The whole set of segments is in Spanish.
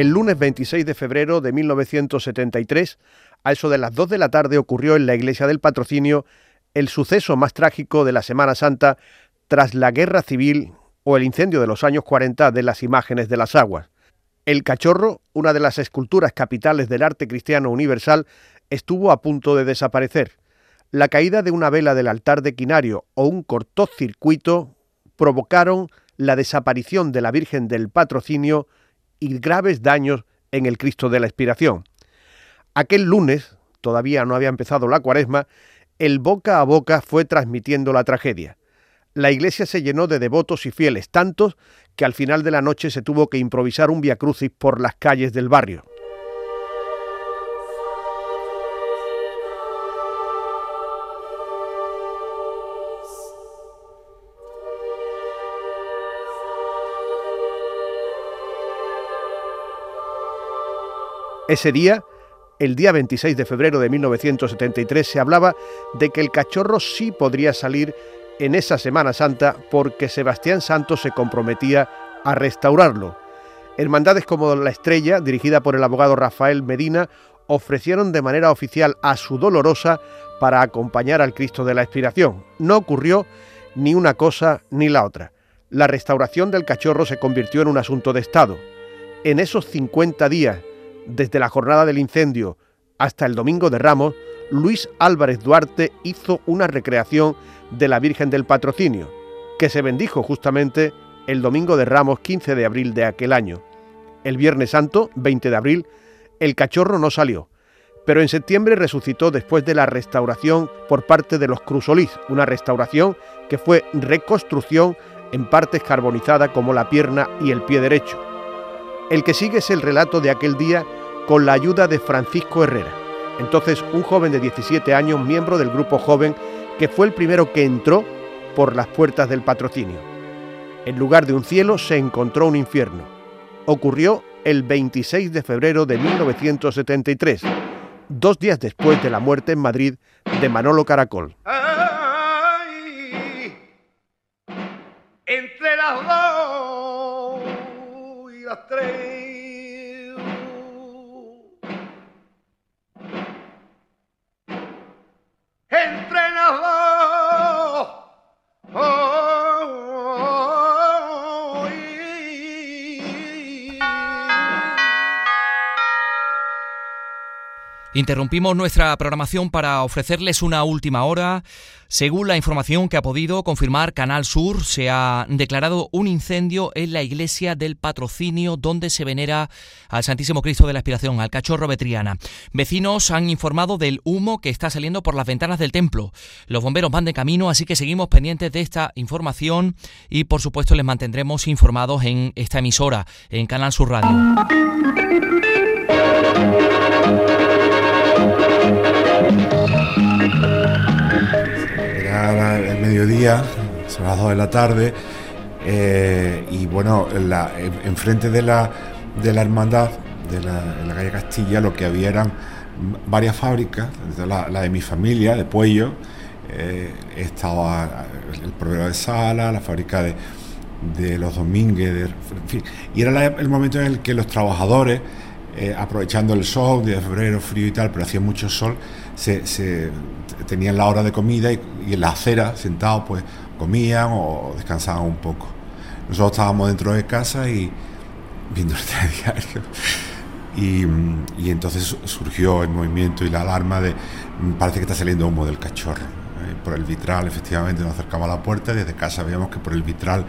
El lunes 26 de febrero de 1973, a eso de las 2 de la tarde, ocurrió en la iglesia del patrocinio el suceso más trágico de la Semana Santa tras la guerra civil o el incendio de los años 40 de las imágenes de las aguas. El cachorro, una de las esculturas capitales del arte cristiano universal, estuvo a punto de desaparecer. La caída de una vela del altar de Quinario o un cortocircuito provocaron la desaparición de la Virgen del Patrocinio y graves daños en el Cristo de la Expiración. Aquel lunes, todavía no había empezado la cuaresma, el boca a boca fue transmitiendo la tragedia. La iglesia se llenó de devotos y fieles, tantos que al final de la noche se tuvo que improvisar un viacrucis por las calles del barrio. Ese día, el día 26 de febrero de 1973, se hablaba de que el cachorro sí podría salir en esa Semana Santa porque Sebastián Santos se comprometía a restaurarlo. Hermandades como La Estrella, dirigida por el abogado Rafael Medina, ofrecieron de manera oficial a su dolorosa para acompañar al Cristo de la Expiración. No ocurrió ni una cosa ni la otra. La restauración del cachorro se convirtió en un asunto de Estado. En esos 50 días desde la jornada del incendio hasta el domingo de Ramos, Luis Álvarez Duarte hizo una recreación de la Virgen del Patrocinio, que se bendijo justamente el domingo de Ramos 15 de abril de aquel año. El Viernes Santo, 20 de abril, el cachorro no salió, pero en septiembre resucitó después de la restauración por parte de los Crusolís, una restauración que fue reconstrucción en partes carbonizadas como la pierna y el pie derecho. El que sigue es el relato de aquel día con la ayuda de Francisco Herrera, entonces un joven de 17 años, miembro del grupo joven, que fue el primero que entró por las puertas del patrocinio. En lugar de un cielo se encontró un infierno. Ocurrió el 26 de febrero de 1973, dos días después de la muerte en Madrid de Manolo Caracol. entre las dos y las tres. entre las Interrumpimos nuestra programación para ofrecerles una última hora. Según la información que ha podido confirmar Canal Sur, se ha declarado un incendio en la iglesia del patrocinio donde se venera al Santísimo Cristo de la Aspiración, al cachorro Betriana. Vecinos han informado del humo que está saliendo por las ventanas del templo. Los bomberos van de camino, así que seguimos pendientes de esta información y por supuesto les mantendremos informados en esta emisora, en Canal Sur Radio. Era el mediodía, son las 2 de la tarde, eh, y bueno, enfrente de la, de la hermandad, de la, en la calle Castilla, lo que había eran varias fábricas, la, de mi familia, de Puello, eh, estaba el proveedor de sala, la fábrica de, de los Domínguez, y era el momento en el que los trabajadores eh, aprovechando el sol, de febrero, frío y tal, pero hacía mucho sol, se, tenían la hora de comida y, en la acera, sentados, pues comían o descansaban un poco. Nosotros estábamos dentro de casa y viendo el telediario. Y, y, entonces surgió el movimiento y la alarma de parece que está saliendo humo del cachorro. Eh, por el vitral, efectivamente, nos acercamos a la puerta y desde casa veíamos que por el vitral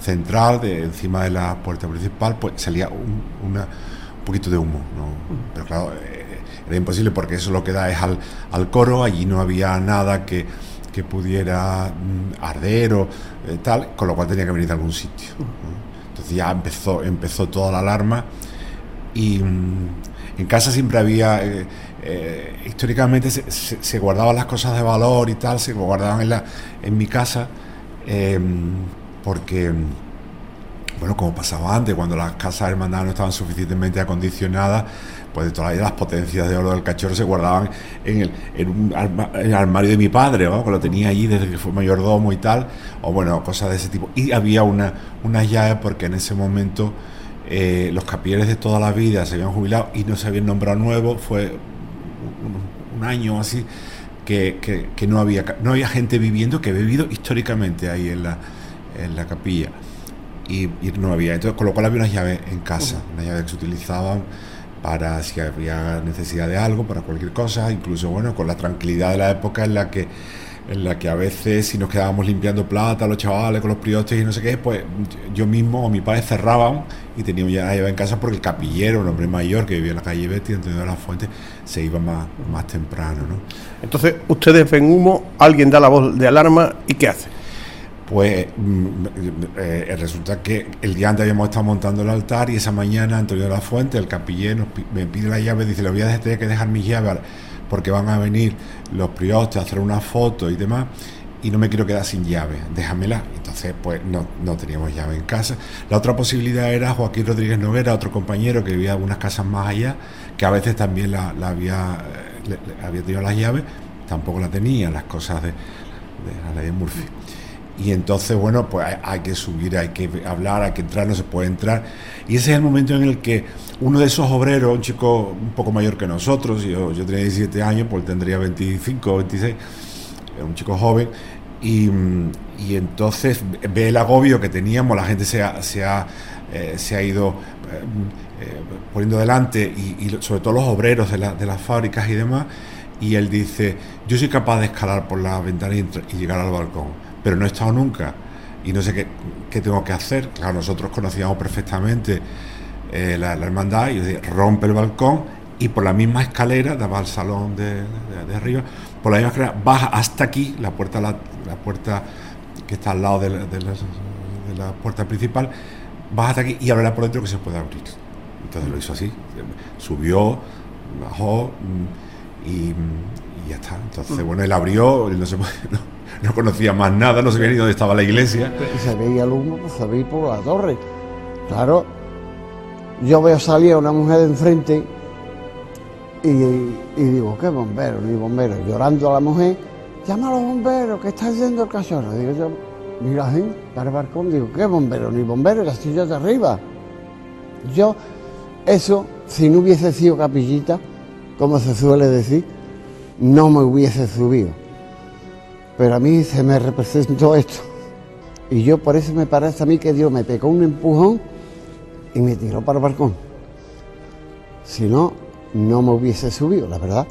central, de encima de la puerta principal, pues salía una poquito de humo, ¿no? pero claro, eh, era imposible porque eso lo que da es al, al coro, allí no había nada que, que pudiera mm, arder o eh, tal, con lo cual tenía que venir de algún sitio. Entonces ya empezó, empezó toda la alarma y mm, en casa siempre había, eh, históricamente se, se, guardaban las cosas de valor y tal, se guardaban en, la, en mi casa porque bueno, como pasaba antes, cuando las casas hermandad no estaban suficientemente acondicionadas, pues de las potencias de oro del cachorro se guardaban en el, un armario de mi padre, que lo tenía allí desde que fue mayordomo y tal, o bueno, cosas de ese tipo. Y había una, una llave porque en ese momento eh, los capilleres de toda la vida se habían jubilado y no se habían nombrado nuevos, fue un, año así que, no, había, no había gente viviendo que había vivido históricamente ahí en la, en la capilla. Y, no había, entonces con lo cual había unas llaves en casa, unas llaves que se utilizaban para si había necesidad de algo, para cualquier cosa, incluso bueno, con la tranquilidad de la época en la que en la que a veces si nos quedábamos limpiando plata, los chavales con los priostes y no sé qué, pues yo mismo o mi padre cerraban y teníamos ya en casa porque el capillero, un hombre mayor que vivía en la calle Betty, en de la fuente, se iba más, más temprano. ¿no? Entonces, ustedes ven humo, alguien da la voz de alarma y ¿qué hace? Pues mm, eh, resulta que el día antes habíamos estado montando el altar y esa mañana Antonio de la Fuente, el capillero, me pide la llave, dice, le voy a tener que dejar mis llaves porque van a venir los priostes a hacer una foto y demás y no me quiero quedar sin llave, déjamela. Entonces, pues no, no teníamos llave en casa. La otra posibilidad era Joaquín Rodríguez Noguera, otro compañero que vivía unas casas más allá, que a veces también la, había, había tenido las llaves, tampoco la tenía, las cosas de, de la ley de Murphy. Y entonces, bueno, pues hay, que subir, hay que hablar, hay que entrar, no se puede entrar. Y ese es el momento en el que uno de esos obreros, un chico un poco mayor que nosotros, yo, yo tenía 17 años, pues tendría 25 o 26, un chico joven, y, entonces ve el agobio que teníamos, la gente se ha, se ha, eh, se ha ido eh, eh, poniendo delante, y, sobre todo los obreros de, de las fábricas y demás, y él dice, yo soy capaz de escalar por la ventana y llegar al balcón pero no he estado nunca y no sé qué, tengo que hacer. Claro, nosotros conocíamos perfectamente eh, la, hermandad y rompe el balcón y por la misma escalera, daba al salón de, arriba, por la misma escalera baja hasta aquí, la puerta, la, puerta que está al lado de la, puerta principal, baja hasta aquí y abre por dentro que se puede abrir. Entonces lo hizo así, subió, bajó mm, y, ya está. Entonces, bueno, él abrió, él no se puede, no conocía más nada, no sabía ni dónde estaba la iglesia. Y se veía el humo, pues se veía por la torre. Claro, yo veo salir a una mujer de enfrente y, digo, ¿qué bombero? Ni bombero. Llorando a la mujer, llama a los bomberos, que está yendo el cachorro. Digo yo, mira ahí, para el balcón, digo, ¿qué bombero? Ni bombero, la silla de arriba. Yo, eso, si no hubiese sido capillita, como se suele decir, no me hubiese subido. Pero a mí se me representó esto. Y yo por eso me parece a mí que Dios me pegó un empujón y me tiró para el balcón. Si no, no me hubiese subido, la verdad.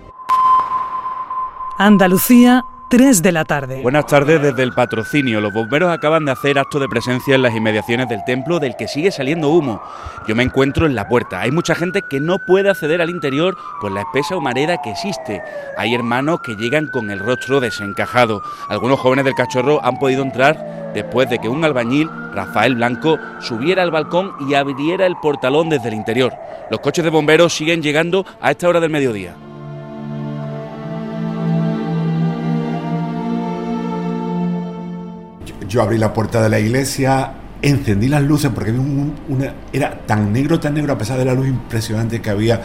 Andalucía 3 de la tarde. Buenas tardes desde el patrocinio. Los bomberos acaban de hacer acto de presencia en las inmediaciones del templo del que sigue saliendo humo. Yo me encuentro en la puerta. Hay mucha gente que no puede acceder al interior por la espesa humareda que existe. Hay hermanos que llegan con el rostro desencajado. Algunos jóvenes del cachorro han podido entrar después de que un albañil, Rafael Blanco, subiera al balcón y abriera el portalón desde el interior. Los coches de bomberos siguen llegando a esta hora del mediodía. Yo abrí la puerta de la iglesia, encendí las luces porque una, era tan negro, tan negro, a pesar de la luz impresionante que había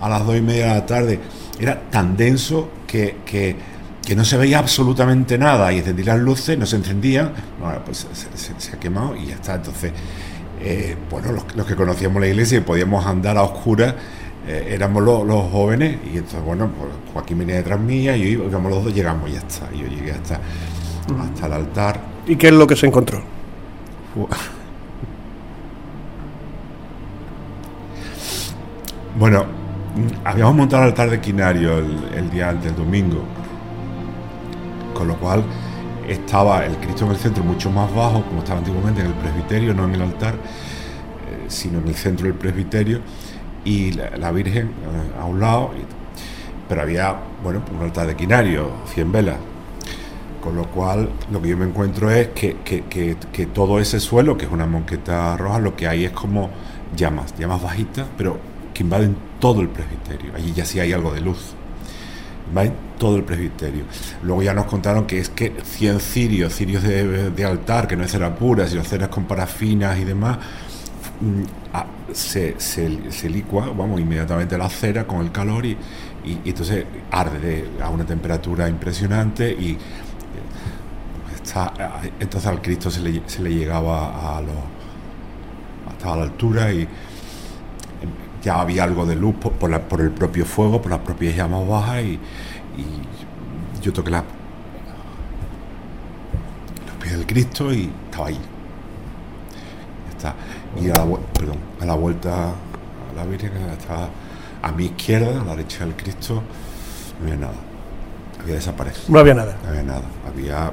a las dos y media de la tarde, era tan denso que, que, no se veía absolutamente nada. Y encendí las luces, no se encendían, bueno, pues se, ha quemado y ya está. Entonces, eh, bueno, los, que conocíamos la iglesia y podíamos andar a oscuras, eh, éramos los, jóvenes y entonces, bueno, pues Joaquín venía detrás mía y íbamos los dos, llegamos y ya está. Y yo llegué hasta, hasta el altar ¿Y qué es lo que se encontró? Bueno, habíamos montado el altar de Quinario el, día del domingo, con lo cual estaba el Cristo en el centro mucho más bajo, como estaba antiguamente en el presbiterio, no en el altar, eh, sino en el centro del presbiterio, y la, Virgen eh, a un lado, pero había, bueno, un altar de Quinario, 100 velas, con lo cual, lo que yo me encuentro es que, todo ese suelo, que es una monqueta roja, lo que hay es como llamas, llamas bajitas, pero que invaden todo el presbiterio. Allí ya sí hay algo de luz. Invaden todo el presbiterio. Luego ya nos contaron que es que 100 cirios, cirios de, altar, que no es cera pura, sino ceras con parafinas y demás, mm, ah, se, se, licua, vamos, inmediatamente la cera con el calor y, y, entonces arde a una temperatura impresionante y entonces al Cristo se le, llegaba a los estaba a la altura y ya había algo de luz por, por, el propio fuego, por las propias llamas bajas y, yo toqué la, los pies del Cristo y estaba ahí. Está. Y a la, perdón, a la vuelta a la Virgen estaba a mi izquierda, a la derecha del Cristo, no había nada. Había desaparecido. No había nada. No había nada. Había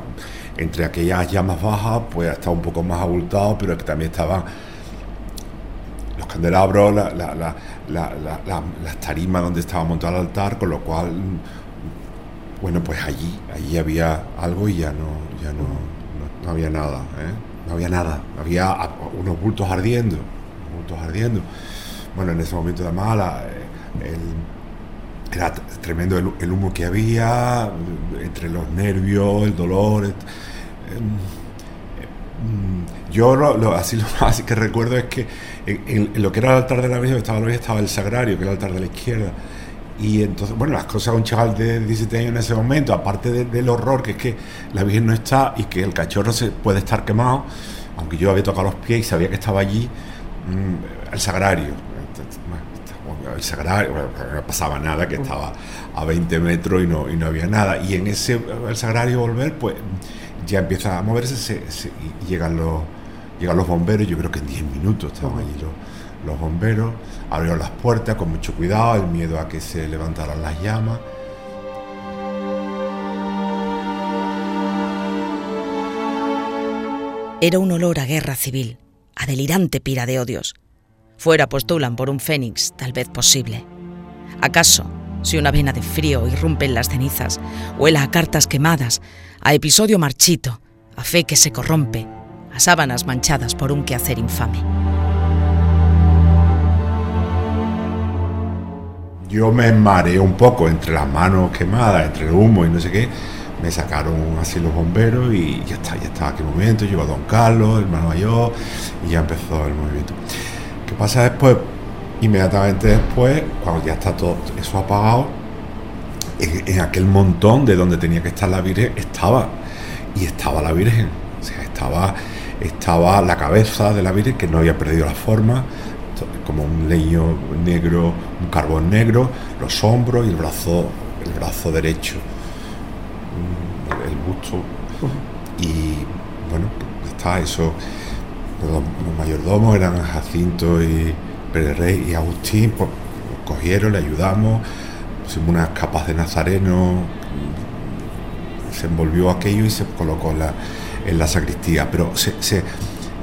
entre aquellas llamas bajas, pues estaba un poco más abultado, pero que también estaban los candelabros, las tarimas donde estaba montado el altar, con lo cual, bueno, pues allí, allí había algo y ya no, ya no, no, había nada, ¿eh? no había nada, había unos bultos ardiendo, bultos ardiendo. Bueno, en ese momento además la, el, era tremendo el, humo que había, entre los nervios, el dolor. Em, em, yo lo, así lo más que recuerdo es que en, lo que era el altar de la Virgen estaba, estaba el sagrario, que era el altar de la izquierda. Y entonces, bueno, las cosas un chaval de 17 años en ese momento, aparte del horror que es que la Virgen no está y que el cachorro se puede estar quemado, aunque yo había tocado los pies y sabía que estaba allí, mm, el sagrario el sagrario, no pasaba nada, que estaba a 20 metros y no, y no había nada. Y en ese el sagrario volver, pues ya empieza a moverse y llegan los, llegan los bomberos, yo creo que en 10 minutos estaban allí los, los bomberos, abrieron las puertas con mucho cuidado, el miedo a que se levantaran las llamas. Era un olor a guerra civil, a delirante pira de odios fuera postulan por un fénix, tal vez posible. ¿Acaso, si una vena de frío irrumpe en las cenizas, huela a cartas quemadas, a episodio marchito, a fe que se corrompe, a sábanas manchadas por un quehacer infame? Yo me mareé un poco entre las manos quemadas, entre el humo y no sé qué. Me sacaron así los bomberos y ya está, ya estaba aquel momento. Llegó Don Carlos, el hermano mayor, y ya empezó el movimiento. ¿Qué pasa después? Inmediatamente después, cuando ya está todo eso apagado, en, aquel montón de donde tenía que estar la Virgen, estaba. Y estaba la Virgen. O sea, estaba, estaba la cabeza de la Virgen que no había perdido la forma, como un leño negro, un carbón negro, los hombros y el brazo, el brazo derecho, el busto. Y bueno, está eso los, mayordomos eran Jacinto y Pérez Rey y Agustín, pues cogieron, le ayudamos, pusimos unas capas de nazareno, se envolvió aquello y se colocó la, en la sacristía, pero se, se,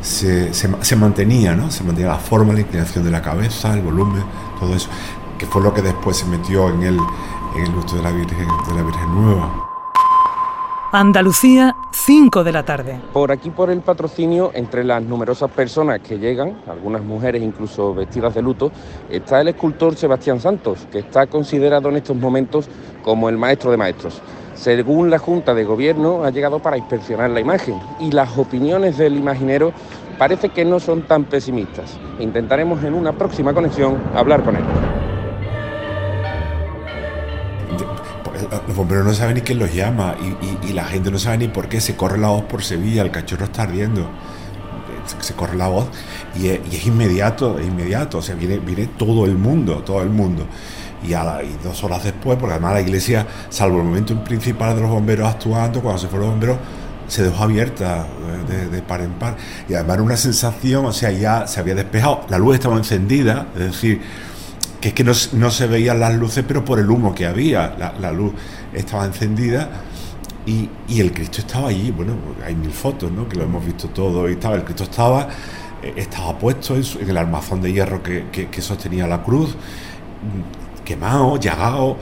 se, se, mantenía, ¿no? Se mantenía la forma, la inclinación de la cabeza, el volumen, todo eso, que fue lo que después se metió en el, en el gusto de la Virgen, de la Virgen Nueva. Andalucía, 5 de la tarde. Por aquí, por el patrocinio, entre las numerosas personas que llegan, algunas mujeres incluso vestidas de luto, está el escultor Sebastián Santos, que está considerado en estos momentos como el maestro de maestros. Según la Junta de Gobierno, ha llegado para inspeccionar la imagen y las opiniones del imaginero parece que no son tan pesimistas. Intentaremos en una próxima conexión hablar con él. Los bomberos no saben ni quién los llama y, la gente no sabe ni por qué se corre la voz por Sevilla, el cachorro está ardiendo. Se, corre la voz y es, inmediato, es inmediato, o sea, viene, viene todo el mundo, todo el mundo. Y, a dos horas después, porque además la iglesia, salvo el momento principal de los bomberos actuando, cuando se fueron los bomberos, se dejó abierta de, de, par en par. Y además una sensación, o sea, ya se había despejado, la luz estaba encendida, es decir, que es que no, se veían las luces, pero por el humo que había, la, luz estaba encendida y, el Cristo estaba allí. Bueno, hay mil fotos, ¿no? Que lo hemos visto todo y estaba, el Cristo estaba, eh, estaba puesto en, el armazón de hierro que, sostenía la cruz, quemado, llagado.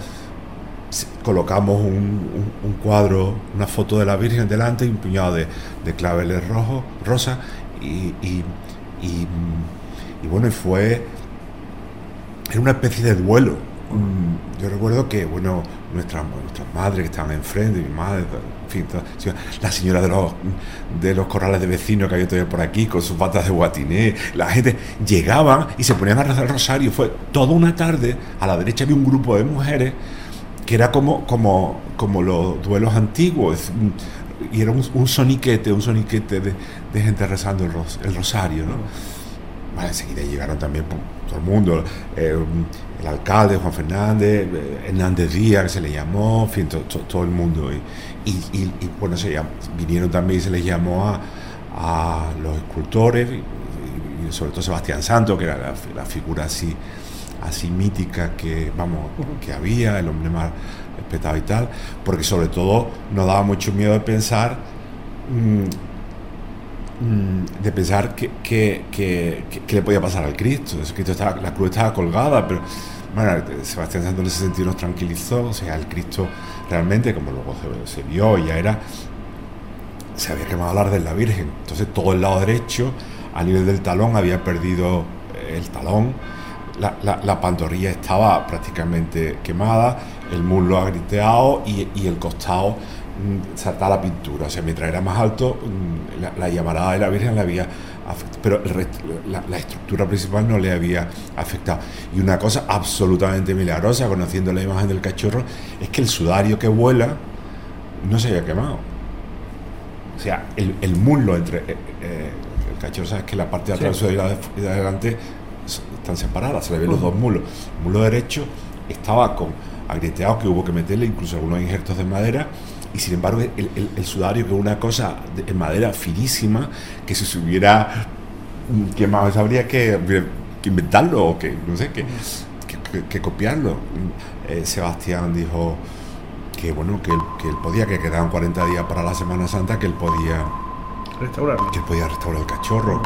Colocamos un, cuadro, una foto de la Virgen delante y un puñado de, claveles rojos, rosas y, y, y bueno, fue era una especie de duelo. Mm, yo recuerdo que, bueno, nuestras nuestra madres que estaban enfrente, mi madre, en fin, la señora de los, de los corrales de vecinos que había todavía por aquí, con sus patas de guatiné, la gente llegaban y se ponían a rezar el rosario. Fue toda una tarde, a la derecha había un grupo de mujeres que era como, como, como los duelos antiguos, y era un, soniquete, un soniquete de, gente rezando el, rosario, ¿no? Enseguida llegaron también todo el mundo, eh, el alcalde, Juan Fernández, eh, Hernández Díaz, que se le llamó, en fin, todo el mundo. Y, bueno, se vinieron también y se les llamó a, a los escultores, y, sobre todo Sebastián Santo, que era la, figura así, así mítica que, vamos, que había, el hombre más respetado y tal, porque sobre todo nos daba mucho miedo de pensar. Mm, de pensar que, que, le podía pasar al Cristo. Cristo estaba, la cruz estaba colgada, pero bueno, Sebastián Santos en ese sentido nos tranquilizó. O sea, el Cristo realmente, como luego se, vio, ya era. Se había quemado hablar de la Virgen. Entonces, todo el lado derecho, a nivel del talón, había perdido el talón. La, la, estaba prácticamente quemada, el muslo agriteado y, y el costado saltar la pintura. O sea, mientras era más alto, mm, la, llamarada de la Virgen le había afectado, pero la, estructura principal no le había afectado. Y una cosa absolutamente milagrosa, conociendo la imagen del cachorro, es que el sudario que vuela no se había quemado. O sea, el, muslo entre. Eh, eh, el cachorro, sabes que la parte de atrás y la de adelante están separadas, se le ven los dos muslos. El muslo derecho estaba con agrieteado que hubo que meterle incluso algunos injertos de madera y sin embargo el, sudario, que es una cosa de, madera finísima, que si se hubiera más habría que, inventarlo o que, no sé, que, que, copiarlo. Eh, Sebastián dijo que bueno, que él, que él podía, que quedaban 40 días para la Semana Santa, que él podía restaurar, que él podía restaurar el cachorro.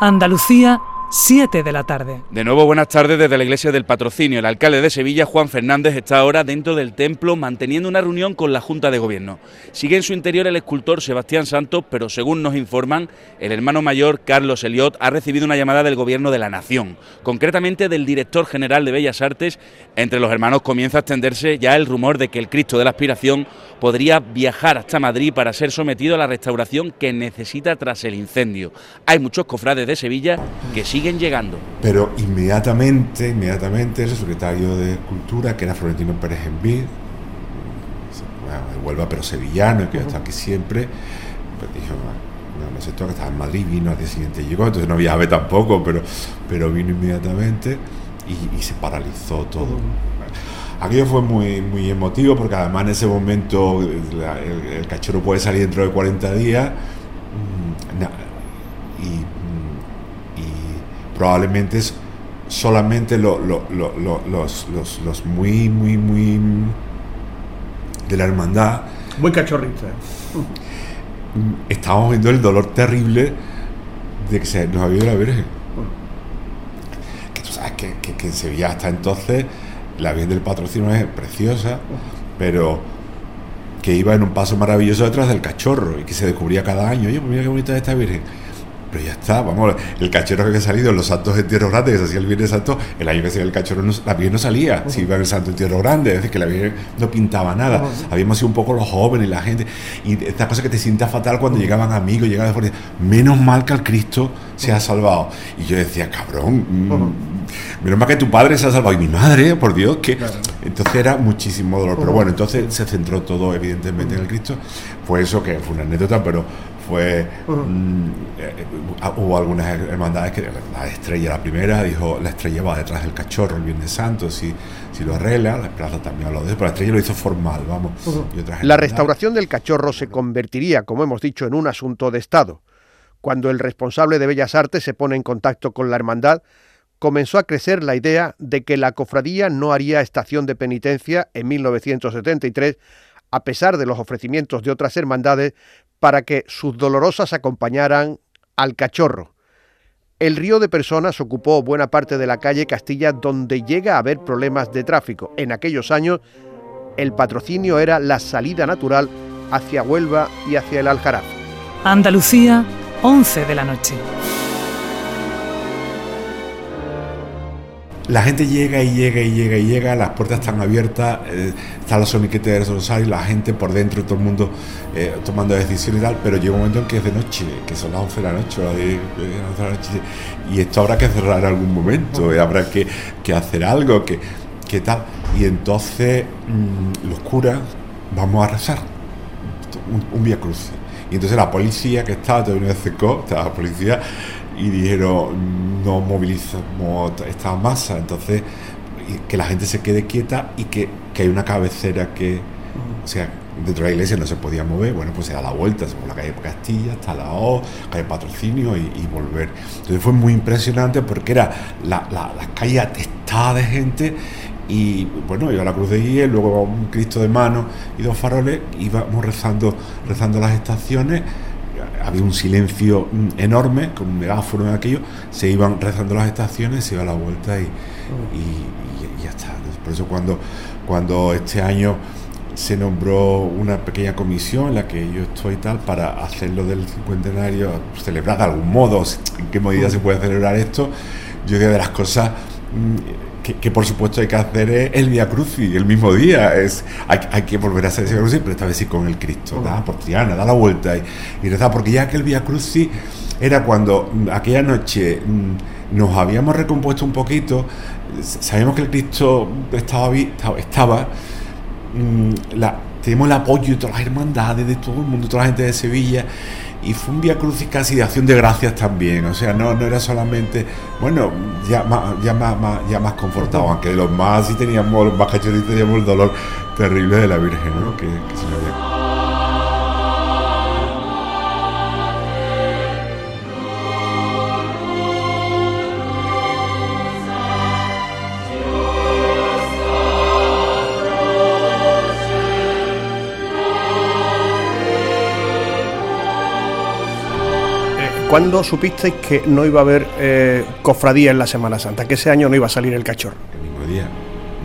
Andalucía 7 de la tarde. De nuevo, buenas tardes desde la iglesia del patrocinio. El alcalde de Sevilla, Juan Fernández, está ahora dentro del templo manteniendo una reunión con la Junta de Gobierno. Sigue en su interior el escultor Sebastián Santos, pero según nos informan, el hermano mayor, Carlos Eliot, ha recibido una llamada del Gobierno de la Nación, concretamente del director general de Bellas Artes. Entre los hermanos comienza a extenderse ya el rumor de que el Cristo de la Aspiración podría viajar hasta Madrid para ser sometido a la restauración que necesita tras el incendio. Hay muchos cofrades de Sevilla que siguen llegando. Pero inmediatamente, inmediatamente el secretario de Cultura, que era Florentino Pérez Envid, vuelva pero sevillano, que está aquí siempre, pues dijo, no, no sé, todo que estaba en Madrid, vino al día siguiente llegó, entonces no viajaba tampoco, pero, pero vino inmediatamente y, se paralizó todo. Aquello fue muy, muy emotivo porque además en ese momento el, cachorro puede salir dentro de 40 días mm, y probablemente es solamente los, los, muy, muy, muy de la hermandad. Muy cachorrita. Estábamos viendo el dolor terrible de que se nos había ido la Virgen. Que tú sabes que, que, en Sevilla hasta entonces la Virgen del Patrocinio es preciosa, pero que iba en un paso maravilloso detrás del cachorro y que se descubría cada año. Oye, pues mira qué bonita es esta Virgen pero ya está, vamos, el cachorro que había salido en los santos de Tierra Grande, que se hacía el Viernes Santo, el año que se el cachorro, la Virgen no salía, si iba en el Santo en Tierra Grande, es decir, que la Virgen no pintaba nada. Habíamos sido un poco los jóvenes, la gente, y esta cosa que te sienta fatal cuando llegaban amigos, llegaban de menos mal que al Cristo se ha salvado. Y yo decía, cabrón, mm, menos mal que tu padre se ha salvado, y mi madre, por Dios, que... Entonces era muchísimo dolor, pero bueno, entonces se centró todo evidentemente en el Cristo. Fue eso que fue una anécdota, pero fue mm, eh, hubo algunas hermandades que la estrella la primera dijo la estrella va detrás del cachorro el Viernes Santo si, si lo arregla la plaza también lo de pero la estrella lo hizo formal vamos la restauración del cachorro se convertiría como hemos dicho en un asunto de estado. Cuando el responsable de Bellas Artes se pone en contacto con la hermandad comenzó a crecer la idea de que la cofradía no haría estación de penitencia en 1973 a pesar de los ofrecimientos de otras hermandades para que sus dolorosas acompañaran al cachorro. El río de personas ocupó buena parte de la calle Castilla donde llega a haber problemas de tráfico. En aquellos años el patrocinio era la salida natural hacia Huelva y hacia el Aljaraf. Andalucía, 11 de la noche. La gente llega y llega y llega y llega, las puertas están abiertas, eh, están los soniquetes de Rosario, la gente por dentro, todo el mundo eh, tomando decisiones y tal, pero llega un momento en que es de noche, que son las 11 de la noche, y esto habrá que cerrar en algún momento, y habrá que, hacer algo, que, tal. Y entonces mm, los curas vamos a rezar un, un vía cruce. Y entonces la policía que estaba, todavía no estaba la policía, y dijeron no movilizamos esta masa, entonces que la gente se quede quieta y que, que hay una cabecera que, o sea, dentro de la iglesia no se podía mover, bueno, pues se da la vuelta, se por la calle Castilla, hasta la O, calle Patrocinio y, volver. Entonces fue muy impresionante porque era la, la, calle atestada de gente y bueno, iba la cruz de guía, luego un Cristo de mano y dos faroles, íbamos rezando, rezando las estaciones había un silencio mm, enorme, con un megáfono en aquello, se iban rezando las estaciones, se iba a la vuelta y, y, ya está. Por eso cuando, cuando este año se nombró una pequeña comisión en la que yo estoy tal para hacerlo del cincuentenario, celebrar de algún modo, en qué medida se puede celebrar esto, yo diría de las cosas que, por supuesto hay que hacer el Via Crucis el mismo día. Es, hay, que volver a hacer ese Via pero esta vez sí con el Cristo. Da por Triana, da la vuelta y, y porque ya que el Via Crucis era cuando mm, aquella noche mm, nos habíamos recompuesto un poquito, sabíamos que el Cristo estaba, estaba mm, tenemos el apoyo de todas las hermandades, de todo el mundo, toda la gente de Sevilla y fue un Via Crucis casi de acción de gracias también, o sea, no, no era solamente, bueno, ya más, ya más, ya más confortado, aunque de los más sí teníamos, los más cachorritos teníamos el dolor terrible de la Virgen, ¿no? que. ¿Cuándo supisteis que no iba a haber eh, cofradía en la Semana Santa? Que ese año no iba a salir el cachorro. El mismo día.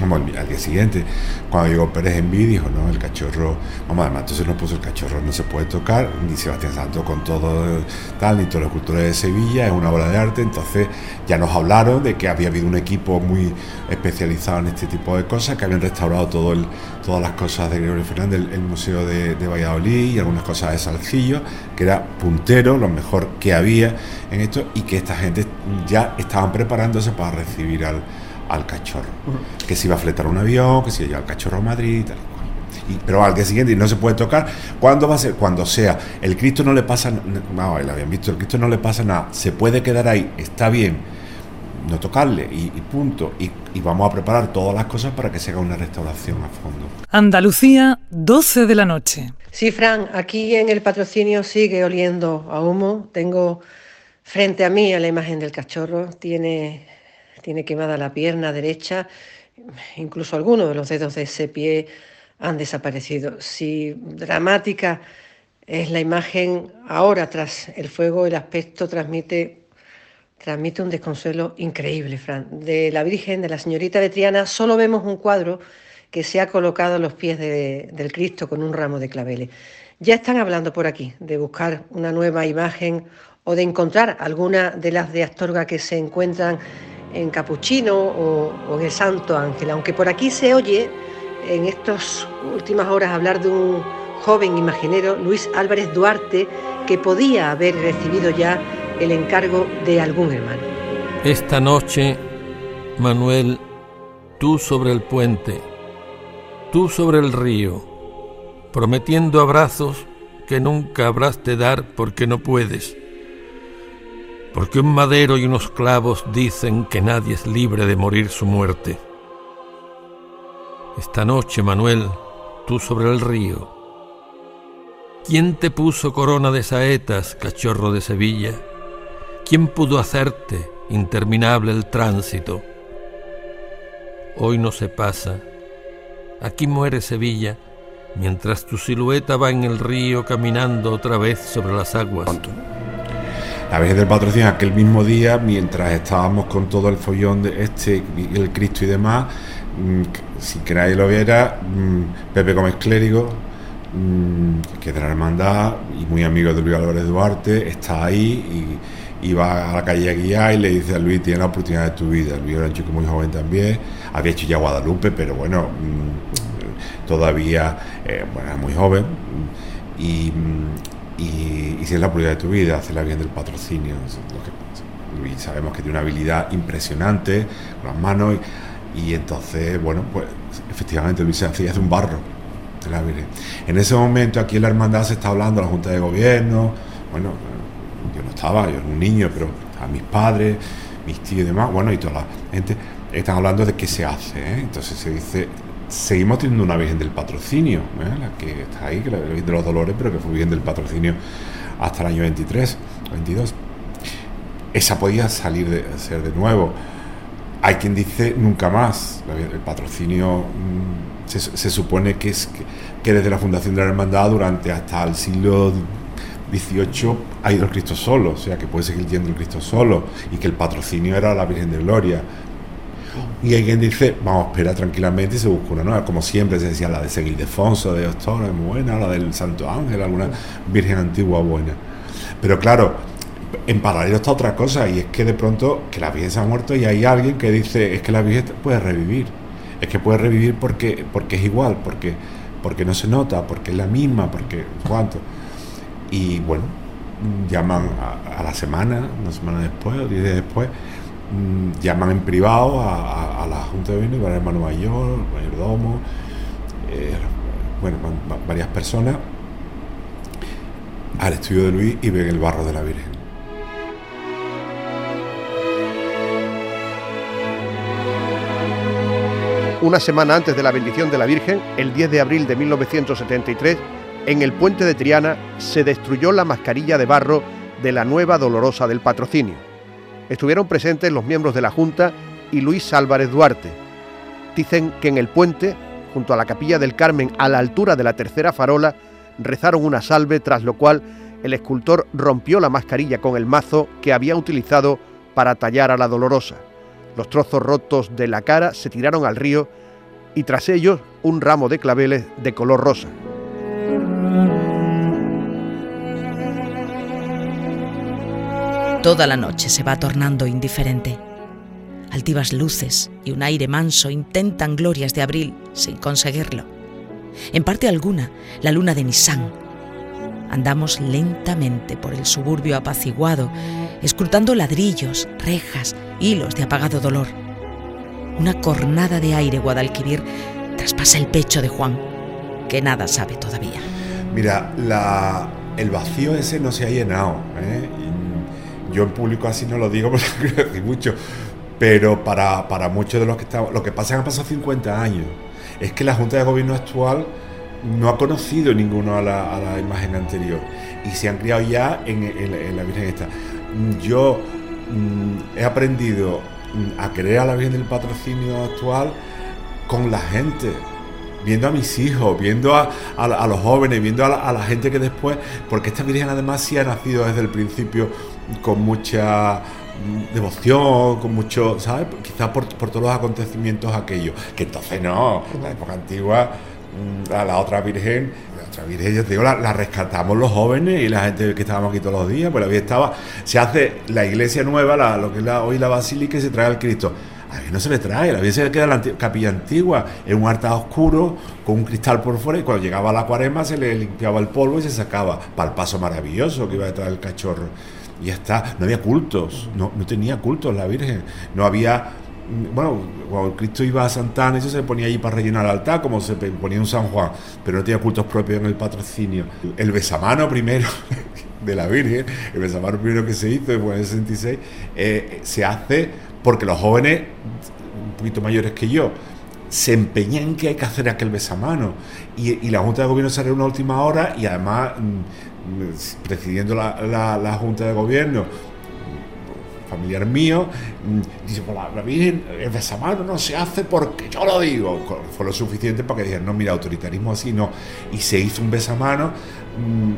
Al día siguiente, cuando llegó Pérez en mí, dijo, no, el cachorro, vamos, además, entonces no puso el cachorro, no se puede tocar, ni Sebastián Santos con todo tal, ni todos los cultores de Sevilla, es una obra de arte, entonces ya nos hablaron de que había habido un equipo muy especializado en este tipo de cosas, que habían restaurado todo el, todas las cosas de Gregorio Fernández, el, Museo de, de, Valladolid y algunas cosas de Salcillo, que era puntero, lo mejor que había en esto, y que esta gente ya estaban preparándose para recibir al al cachorro. Que se iba a fletar un avión, que se iba al cachorro a Madrid, tal y, pero al día siguiente no se puede tocar. ¿Cuándo va a ser? Cuando sea. El Cristo no le pasa nada. No, habían visto, el Cristo no le pasa nada. Se puede quedar ahí, está bien. No tocarle y, punto. Y, y, vamos a preparar todas las cosas para que se haga una restauración a fondo. Andalucía, 12 de la noche. Sí, Fran, aquí en el patrocinio sigue oliendo a humo. Tengo frente a mí a la imagen del cachorro. Tiene tiene quemada la pierna derecha, incluso algunos de los dedos de ese pie han desaparecido. Si dramática es la imagen, ahora tras el fuego el aspecto transmite, transmite un desconsuelo increíble, Fran. De la Virgen, de la señorita de Triana, solo vemos un cuadro que se ha colocado a los pies del Cristo con un ramo de claveles. Ya están hablando por aquí de buscar una nueva imagen o de encontrar alguna de las de Astorga que se encuentran en Capuchino o, en el Santo Ángel, aunque por aquí se oye en estas últimas horas hablar de un joven imaginero, Luis Álvarez Duarte, que podía haber recibido ya el encargo de algún hermano. Esta noche, Manuel, tú sobre el puente, tú sobre el río, prometiendo abrazos que nunca habrás de dar porque no puedes porque un madero y unos clavos dicen que nadie es libre de morir su muerte. Esta noche, Manuel, tú sobre el río. ¿Quién te puso corona de saetas, cachorro de Sevilla? ¿Quién pudo hacerte interminable el tránsito? Hoy no se pasa. Aquí muere Sevilla, mientras tu silueta va en el río caminando otra vez sobre las aguas la Virgen del Patrocinio aquel mismo día, mientras estábamos con todo el follón de este, el Cristo y demás, mm, sin que nadie lo viera, mm, Pepe Gómez Clérigo, mm, que es de la hermandad y muy amigo de Luis Álvarez Duarte, está ahí y, va a la calle a guiar y le dice a Luis, tiene la oportunidad de tu vida. Luis era un chico muy joven también, había hecho ya Guadalupe, pero bueno, todavía eh, era muy joven. Y, y, si es la prioridad de tu vida, hacerla bien del patrocinio. y sabemos que tiene una habilidad impresionante con las manos y, entonces, bueno, pues efectivamente Luis se hace, hace un barro. la En ese momento aquí en la hermandad se está hablando, la Junta de Gobierno, bueno, yo no estaba, yo era un niño, pero a mis padres, mis tíos y demás, bueno, y toda la gente, están hablando de qué se hace. ¿eh? Entonces se dice, seguimos teniendo una Virgen del Patrocinio, ¿eh? la que está ahí, que la Virgen de los Dolores, pero que fue Virgen del Patrocinio hasta el año 23, 22. Esa podía salir de ser de nuevo. Hay quien dice nunca más. El patrocinio mm, se, supone que es que, desde la fundación de la hermandad durante hasta el siglo XVIII ha ido el Cristo solo, o sea que puede seguir yendo el Cristo solo y que el patrocinio era la Virgen de Gloria. Y hay quien dice, vamos a esperar tranquilamente y se busca una nueva, como siempre se decía, la de Seguir Defonso, de Ostor, es buena, la del Santo Ángel, alguna Virgen antigua buena. Pero claro, en paralelo está otra cosa, y es que de pronto que la Virgen se ha muerto y hay alguien que dice, es que la Virgen puede revivir, es que puede revivir porque, porque es igual, porque, porque no se nota, porque es la misma, porque cuánto. Y bueno, llaman a, la semana, una semana después, o diez días después, mm, llaman en privado a, la Junta de Gobierno, el hermano mayor, el mayordomo, eh, bueno, varias personas al estudio de Luis y ven el barro de la Virgen. Una semana antes de la bendición de la Virgen, el 10 de abril de 1973, en el puente de Triana se destruyó la mascarilla de barro de la nueva Dolorosa del Patrocinio. Estuvieron presentes los miembros de la Junta y Luis Álvarez Duarte. Dicen que en el puente, junto a la capilla del Carmen, a la altura de la tercera farola, rezaron una salve, tras lo cual el escultor rompió la mascarilla con el mazo que había utilizado para tallar a la dolorosa. Los trozos rotos de la cara se tiraron al río y tras ellos un ramo de claveles de color rosa. Toda la noche se va tornando indiferente. Altivas luces y un aire manso intentan glorias de abril sin conseguirlo. En parte alguna, la luna de Nisán. Andamos lentamente por el suburbio apaciguado, escrutando ladrillos, rejas, hilos de apagado dolor. Una cornada de aire Guadalquivir traspasa el pecho de Juan, que nada sabe todavía. Mira, la, el vacío ese no se ha llenado. ¿eh? Yo en público así no lo digo porque mucho, pero para, para muchos de los que estamos, lo que pasa es que han pasado 50 años es que la Junta de Gobierno actual no ha conocido ninguno a la, imagen anterior y se han criado ya en, la Virgen esta. Yo mm, he aprendido mm, a querer a la Virgen del Patrocinio actual con la gente, viendo a mis hijos, viendo a, los jóvenes, viendo a la, gente que después, porque esta Virgen además sí ha nacido desde el principio con mucha devoción, con mucho, ¿sabes? Quizás por, todos los acontecimientos aquellos, que entonces no, en la época antigua, mm, a la otra Virgen, la otra Virgen, yo te digo, la, rescatamos los jóvenes y la gente que estábamos aquí todos los días, pues la estaba, se hace la iglesia nueva, lo que es hoy la basílica, y se trae al Cristo. A mí no se le trae, la se le queda la capilla antigua, en un altar oscuro, con un cristal por fuera, y cuando llegaba la cuaresma se le limpiaba el polvo y se sacaba, para el paso maravilloso que iba detrás del cachorro ya está. No había cultos, no, no tenía cultos la Virgen. No había. Bueno, cuando Cristo iba a Santana, eso se ponía allí para rellenar el altar, como se ponía un San Juan, pero no tenía cultos propios en el patrocinio. El besamano primero de la Virgen, el besamano primero que se hizo en el 66, eh, se hace porque los jóvenes, un poquito mayores que yo, se empeñan en que hay que hacer aquel besamano. Y, la Junta de Gobierno sale una última hora y además mm, presidiendo la, Junta de Gobierno, familiar mío, mm, dice, pues la, Virgen, el besamano no se hace porque yo lo digo. Fue lo suficiente para que dijeran, no, mira, autoritarismo así no. Y se hizo un besamano mm,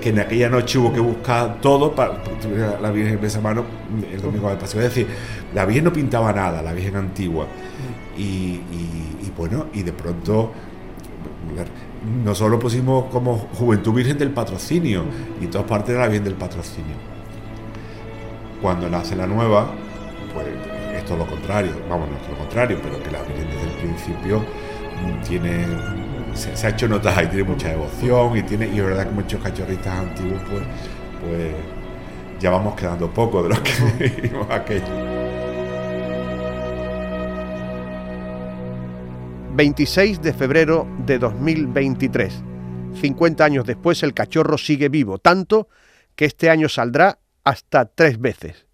que, en aquella noche hubo que buscar todo para la Virgen el besamano mm, el domingo del paseo. Es decir, la Virgen no pintaba nada, la Virgen antigua. Y, y bueno, y de pronto nosotros lo pusimos como Juventud Virgen del Patrocinio y todas partes de la Virgen del Patrocinio. Cuando nace la nueva, pues es todo lo contrario, vamos, no es todo lo contrario, pero que la Virgen desde el principio tiene, se, ha hecho notas ahí, tiene mucha devoción y tiene, y es verdad que muchos cachorristas antiguos, pues, pues ya vamos quedando poco de los que vivimos aquello. 26 de febrero de 2023. 50 años después el cachorro sigue vivo, tanto que este año saldrá hasta tres veces.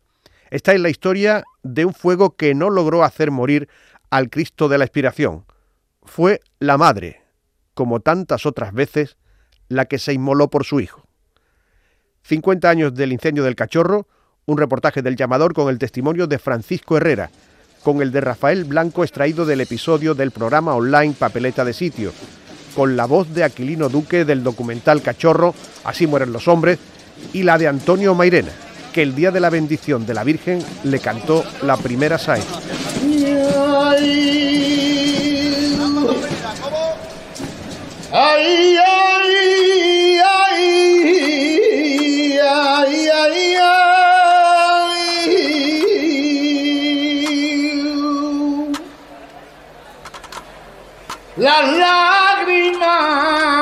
Esta es la historia de un fuego que no logró hacer morir al Cristo de la Expiración. Fue la madre, como tantas otras veces, la que se inmoló por su hijo. 50 años del incendio del cachorro, un reportaje del llamador con el testimonio de Francisco Herrera, con el de Rafael Blanco extraído del episodio del programa online Papeleta de Sitio, con la voz de Aquilino Duque del documental Cachorro, Así mueren los hombres, y la de Antonio Mairena, que el día de la bendición de la Virgen le cantó la primera saeta. Ay, ay, ay, ay, ay, Las lágrimas,